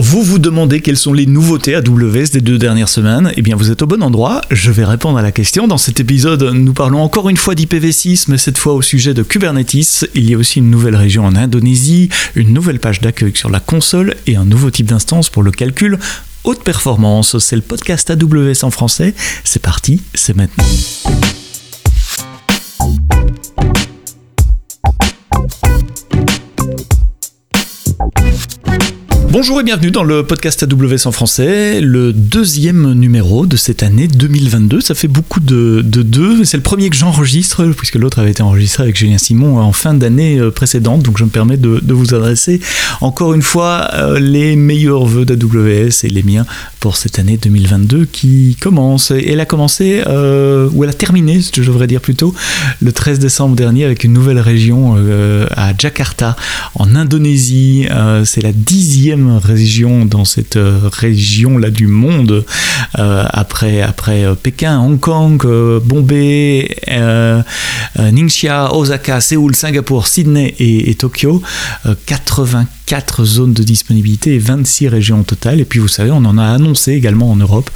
Vous vous demandez quelles sont les nouveautés AWS des deux dernières semaines? Eh bien, vous êtes au bon endroit. Je vais répondre à la question. Dans cet épisode, nous parlons encore une fois d'IPv6, mais cette fois au sujet de Kubernetes. Il y a aussi une nouvelle région en Indonésie, une nouvelle page d'accueil sur la console et un nouveau type d'instance pour le calcul haute performance. C'est le podcast AWS en français. C'est parti, c'est maintenant. Bonjour et bienvenue dans le podcast AWS en français, le deuxième numéro de cette année 2022. Ça fait beaucoup de, deux, c'est le premier que j'enregistre, puisque l'autre avait été enregistré avec Julien Simon en fin d'année euh, précédente, donc je me permets de, vous adresser encore une fois euh, les meilleurs vœux d'AWS et les miens pour cette année 2022 qui commence. Et elle a commencé, euh, ou elle a terminé, je devrais dire plutôt, le 13 décembre dernier avec une nouvelle région à Jakarta, en Indonésie. c'est la dixième région dans cette euh, région-là du monde, euh, après, après euh, Pékin, Hong Kong, Bombay, Ningxia, Osaka, Séoul, Singapour, Sydney et, Tokyo, 80 4 zones de disponibilité et 26 régions au total. Et puis vous savez, on en a annoncé également en Europe,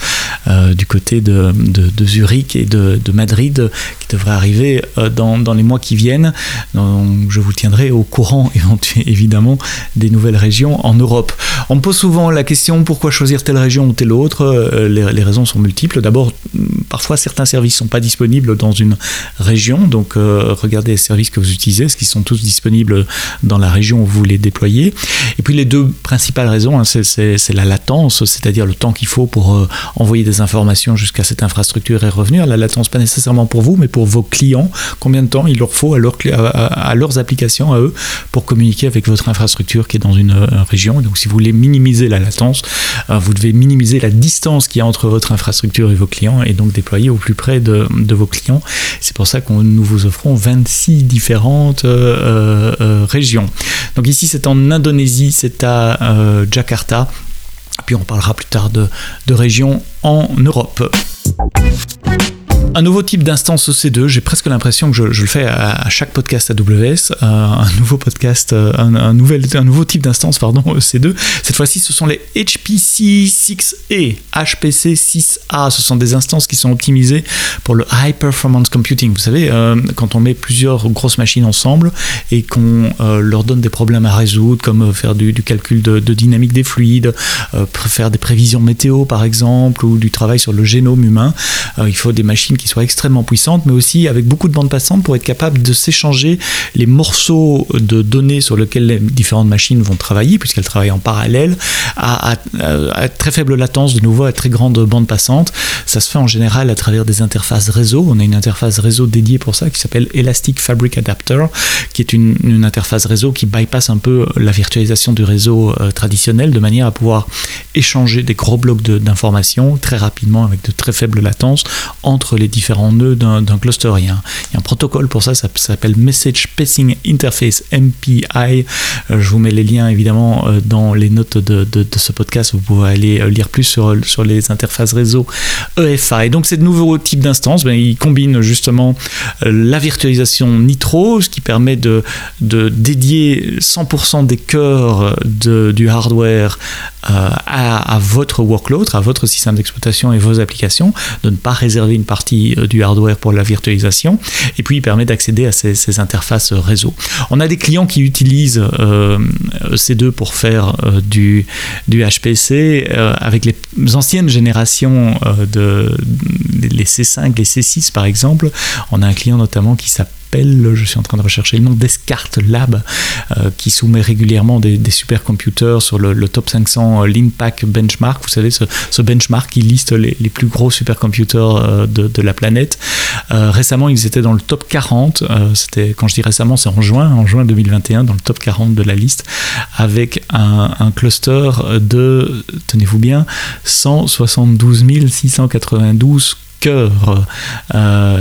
du côté de, Zurich et de, Madrid, qui devrait arriver dans, dans, les mois qui viennent. Donc, je vous tiendrai au courant évidemment des nouvelles régions en Europe. On me pose souvent la question pourquoi choisir telle région ou telle autre. Euh, les, raisons sont multiples. D'abord, parfois certains services ne sont pas disponibles dans une région. Donc regardez les services que vous utilisez, est-ce qu'ils sont tous disponibles dans la région où vous les déployez? Et puis les deux principales raisons, hein, c'est la latence, c'est-à-dire le temps qu'il faut pour euh, envoyer des informations jusqu'à cette infrastructure et revenir. La latence, pas nécessairement pour vous, mais pour vos clients. Combien de temps il leur faut à, leurs applications, à eux, pour communiquer avec votre infrastructure qui est dans une, euh, région? Vous voulez minimiser la latence, euh, vous devez minimiser la distance qu'il y a entre votre infrastructure et vos clients et donc déployer au plus près de, vos clients. C'est pour ça que nous vous offrons 26 différentes régions. Donc ici c'est en Indonésie c'est à euh, Jakarta. Puis on parlera plus tard de, de régions en Europe un nouveau type d'instance EC2. J'ai presque l'impression que je, le fais à, chaque podcast AWS. Euh, un nouveau podcast, euh, un, nouvel, un nouveau type d'instance, pardon, EC2. Cette fois-ci, ce sont les HPC 6E, HPC 6A. Ce sont des instances qui sont optimisées pour le High Performance Computing. Vous savez, euh, quand on met plusieurs grosses machines ensemble et qu'on leur donne des problèmes à résoudre, comme faire du, calcul de, de, dynamique des fluides, faire des prévisions météo par exemple, ou du travail sur le génome humain, il faut des machines qui soit extrêmement puissante, mais aussi avec beaucoup de bandes passantes pour être capable de s'échanger les morceaux de données sur lesquels les différentes machines vont travailler, puisqu'elles travaillent en parallèle, à, très faible latence, de nouveau à très grande bande passante. Ça se fait en général à travers des interfaces réseau. On a une interface réseau dédiée pour ça qui s'appelle Elastic Fabric Adapter, qui est une, interface réseau qui bypasse un peu la virtualisation du réseau euh, traditionnel de manière à pouvoir échanger des gros blocs d'informations très rapidement avec de très faibles latences entre les différents nœuds d'un cluster. Il y, a un, protocole pour ça, ça, s'appelle Message Passing Interface, MPI. Euh, je vous mets les liens évidemment euh, dans les notes de, ce podcast. Vous pouvez aller euh, lire plus sur, sur les interfaces réseau EFI. Donc, ces nouveaux types d'instances, ben, ils combinent justement la virtualisation Nitro, ce qui permet de, de dédier 100% des cœurs du hardware à, à, votre workload, à votre système d'exploitation et vos applications, de ne pas réserver une partie euh, du hardware pour la virtualisation, et puis il permet d'accéder à ces, interfaces réseau. On a des clients qui utilisent euh, ces deux pour faire euh, du, du HPC avec les anciennes générations de les C5, les C6 par exemple. On a un client notamment qui s'appelle je suis en train de rechercher le nom, Descartes Lab, euh, qui soumet régulièrement des, supercomputers sur le, top 500 euh, l'INPAC Benchmark. Vous savez, ce, benchmark qui liste les, plus gros supercomputers euh, de, la planète. récemment, ils étaient dans le top 40. C'était, quand je dis récemment, c'est en juin, en juin 2021, dans le top 40 de la liste, avec un, un cluster de, tenez-vous bien, 172 692 cœur.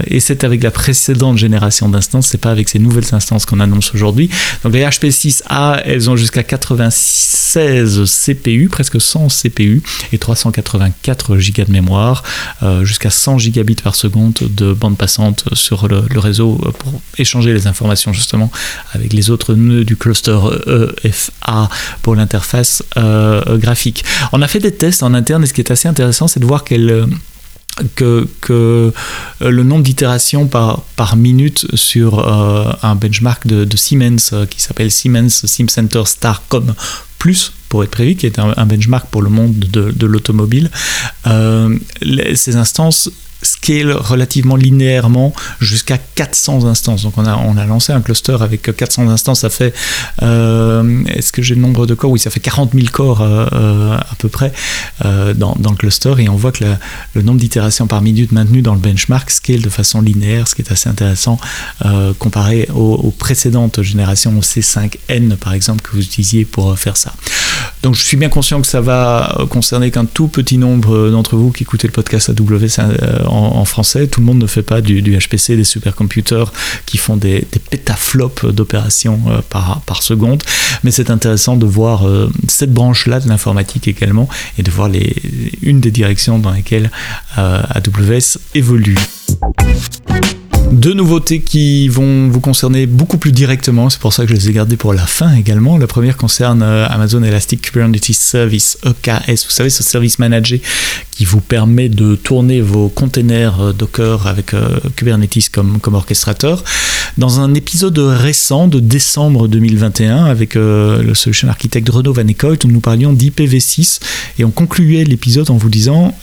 et c'est avec la précédente génération d'instances, c'est pas avec ces nouvelles instances qu'on annonce aujourd'hui. Donc les HP6A, elles ont jusqu'à 96 CPU, presque 100 CPU et 384 Go de mémoire, jusqu'à 100 gigabits par seconde de bande passante sur le, réseau pour échanger les informations justement avec les autres nœuds du cluster EFA pour l'interface euh, graphique. On a fait des tests en interne et ce qui est assez intéressant, c'est de voir que, que, le nombre d'itérations par, par minute sur euh, un benchmark de, Siemens euh, qui s'appelle Siemens SimCenter Starcom Plus pour être prévu, qui est un, benchmark pour le monde de, l'automobile, ces instances scale relativement linéairement jusqu'à 400 instances. Donc on a, on a lancé un cluster avec 400 instances, ça fait, euh, est-ce que j'ai le nombre de corps? Oui, ça fait 40 000 corps euh, euh, à peu près dans, dans, le cluster et on voit que le nombre d'itérations par minute maintenu dans le benchmark scale de façon linéaire, ce qui est assez intéressant comparé aux, précédentes générations, au C5N par exemple que vous utilisiez pour faire ça. Donc je suis bien conscient que ça va concerner qu'un tout petit nombre d'entre vous qui écoutez le podcast AW en, français. Tout le monde ne fait pas du, HPC, des supercomputers qui font des, pétaflops d'opérations euh, par, seconde. Mais c'est intéressant de voir euh, cette branche-là de l'informatique également et de voir les, une des directions dans lesquelles euh, AWS évolue. Deux nouveautés qui vont vous concerner beaucoup plus directement, c'est pour ça que je les ai gardées pour la fin également. La première concerne Amazon Elastic Kubernetes Service, EKS. Vous savez, ce service manager qui vous permet de tourner vos containers euh, Docker avec euh, Kubernetes comme, comme orchestrateur. Dans un épisode récent de décembre 2021 avec euh, le solution architecte Renaud Van Eekhout, nous parlions d'IPv6 et on concluait l'épisode en vous disant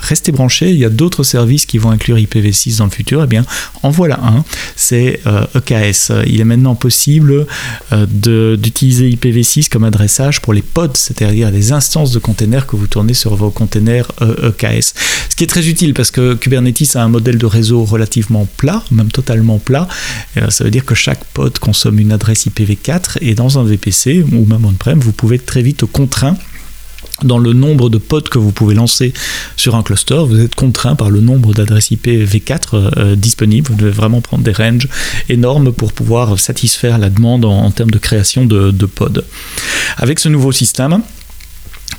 restez branchés, il y a d'autres services qui vont inclure IPv6 dans le futur. Eh bien, en voilà un, c'est EKS. E il est maintenant possible d'utiliser IPv6 comme adressage pour les pods, c'est-à-dire les instances de containers que vous tournez sur vos containers EKS. Ce qui est très utile parce que Kubernetes a un modèle de réseau relativement plat, même totalement plat. Euh, ça veut dire que chaque pod consomme une adresse IPv4 et dans un VPC ou même on-prem, vous pouvez être très vite contraint dans le nombre de pods que vous pouvez lancer sur un cluster, vous êtes contraint par le nombre d'adresses IPv4 euh, disponibles. Vous devez vraiment prendre des ranges énormes pour pouvoir satisfaire la demande en, termes de création de pods. Avec ce nouveau système,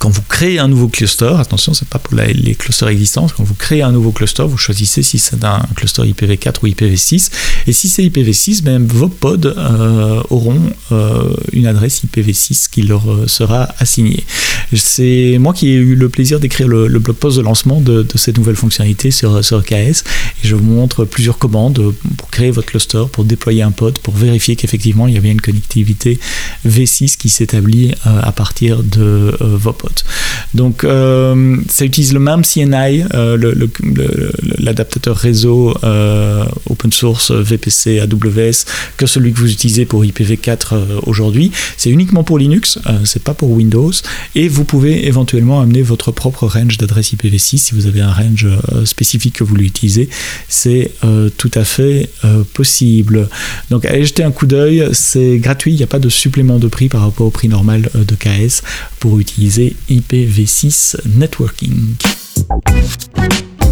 quand vous créez un nouveau cluster, attention, c'est pas pour les clusters existants, quand vous créez un nouveau cluster, vous choisissez si c'est un cluster IPv4 ou IPv6. Et si c'est IPv6, même vos pods euh, auront euh, une adresse IPv6 qui leur euh, sera assignée. C'est moi qui ai eu le plaisir d'écrire le, blog post de lancement de, cette nouvelle fonctionnalité sur, sur KS. Et je vous montre plusieurs commandes pour créer votre cluster, pour déployer un pod, pour vérifier qu'effectivement il y a bien une connectivité V6 qui s'établit à partir de vos pods. Donc, euh, ça utilise le même CNI, euh, l'adaptateur réseau euh, open source VPC AWS, que celui que vous utilisez pour IPv4 aujourd'hui. C'est uniquement pour Linux, c'est pas pour Windows. Et vous pouvez éventuellement amener votre propre range d'adresse IPv6 si vous avez un range spécifique que vous l'utilisez. C'est tout à fait possible. Donc, allez jeter un coup d'œil. C'est gratuit, il n'y a pas de supplément de prix par rapport au prix normal de KS pour utiliser IPv6 Networking.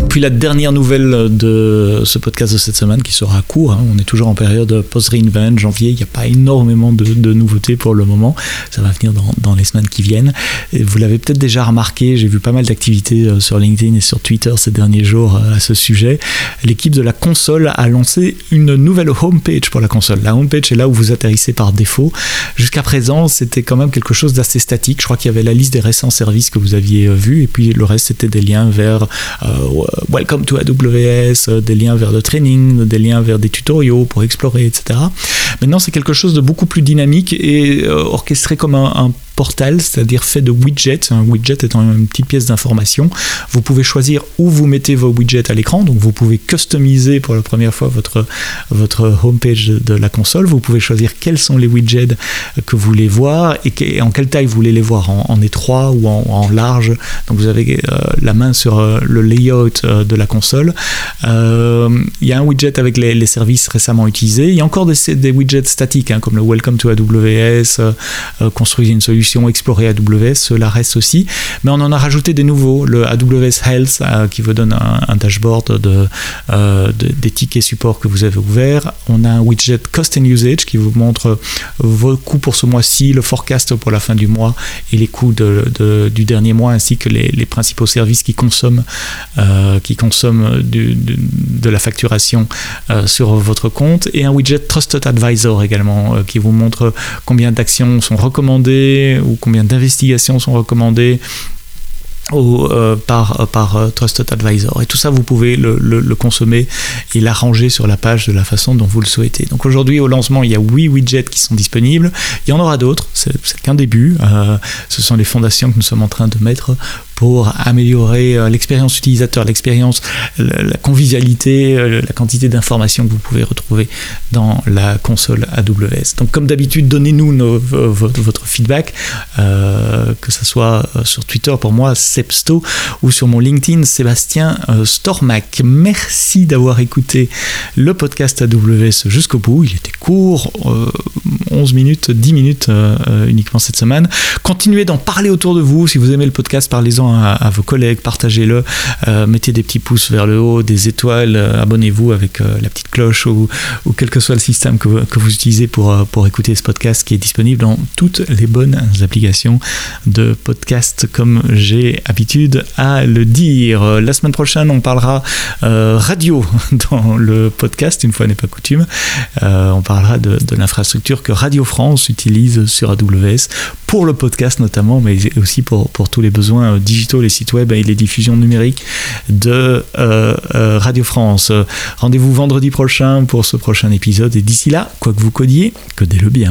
Puis la dernière nouvelle de ce podcast de cette semaine qui sera court, hein. on est toujours en période post-reinvent, janvier, il n'y a pas énormément de, nouveautés pour le moment, ça va venir dans, les semaines qui viennent. Vous l'avez peut-être déjà remarqué, j'ai vu pas mal d'activités euh, sur LinkedIn et sur Twitter ces derniers jours euh, à ce sujet. L'équipe de la console a lancé une nouvelle homepage pour la console. La homepage est là où vous atterrissez par défaut. Jusqu'à présent, c'était quand même quelque chose d'assez statique. Je crois qu'il y avait la liste des récents services que vous aviez euh, vus et puis le reste c'était des liens vers Welcome to AWS, euh, des liens vers le training, des liens vers des tutoriaux pour explorer, etc. Maintenant, c'est quelque chose de beaucoup plus dynamique et euh, orchestré comme un portal, c'est-à-dire fait de widgets. Un widget étant une petite pièce d'information. Vous pouvez choisir où vous mettez vos widgets à l'écran, donc vous pouvez customiser pour la première fois votre, votre homepage de la console. Vous pouvez choisir quels sont les widgets que vous voulez voir et, en quelle taille vous voulez les voir, en, étroit ou en, large. Donc vous avez euh, la main sur euh, le layout euh, de la console. Il y a un widget avec les, services récemment utilisés. Il y a encore des, widgets statiques, hein, comme le Welcome to AWS, construisez une solution solutions explorées AWS, cela reste aussi. Mais on en a rajouté des nouveaux. Le AWS Health qui vous donne un, dashboard de, des tickets support que vous avez ouverts. On a un widget Cost and Usage qui vous montre vos coûts pour ce mois-ci, le forecast pour la fin du mois et les coûts du dernier mois ainsi que les, principaux services qui consomment, qui consomment de la facturation euh, sur votre compte et un widget Trusted Advisor également euh, qui vous montre combien d'actions sont recommandées ou combien d'investigations sont recommandées euh, par, par Trusted Advisor. Et tout ça, vous pouvez le, le, consommer et l'arranger sur la page de la façon dont vous le souhaitez. Donc aujourd'hui, au lancement, il y a 8 widgets qui sont disponibles. Il y en aura d'autres, c'est qu'un début. ce sont les fondations que nous sommes en train de mettre pour améliorer euh, l'expérience utilisateur, l'expérience, la convivialité, euh, la quantité d'informations que vous pouvez retrouver dans la console AWS. Donc comme d'habitude, donnez-nous votre, feedback, euh, que ce soit sur Twitter pour moi, Sepsto, ou sur mon LinkedIn, Sébastien Stormac. Merci d'avoir écouté le podcast AWS jusqu'au bout. Il était court, 11 minutes, 10 minutes uniquement cette semaine. Continuez d'en parler autour de vous. Si vous aimez le podcast, parlez-en à, vos collègues, partagez-le, euh, mettez des petits pouces vers le haut, des étoiles, euh, abonnez-vous avec euh, la petite cloche ou, quel que soit le système que vous, utilisez pour, pour écouter ce podcast qui est disponible dans toutes les bonnes applications de podcast comme j'ai habitude à le dire. La semaine prochaine, on parlera radio dans le podcast, une fois n'est pas coutume. on parlera de, de l'infrastructure que Radio France utilise sur AWS pour le podcast notamment, mais aussi pour, tous les besoins euh, digitaux, les sites web et les diffusions numériques de euh, euh, Radio France. Rendez-vous vendredi prochain pour ce prochain épisode et d'ici là, quoi que vous codiez, codez-le bien.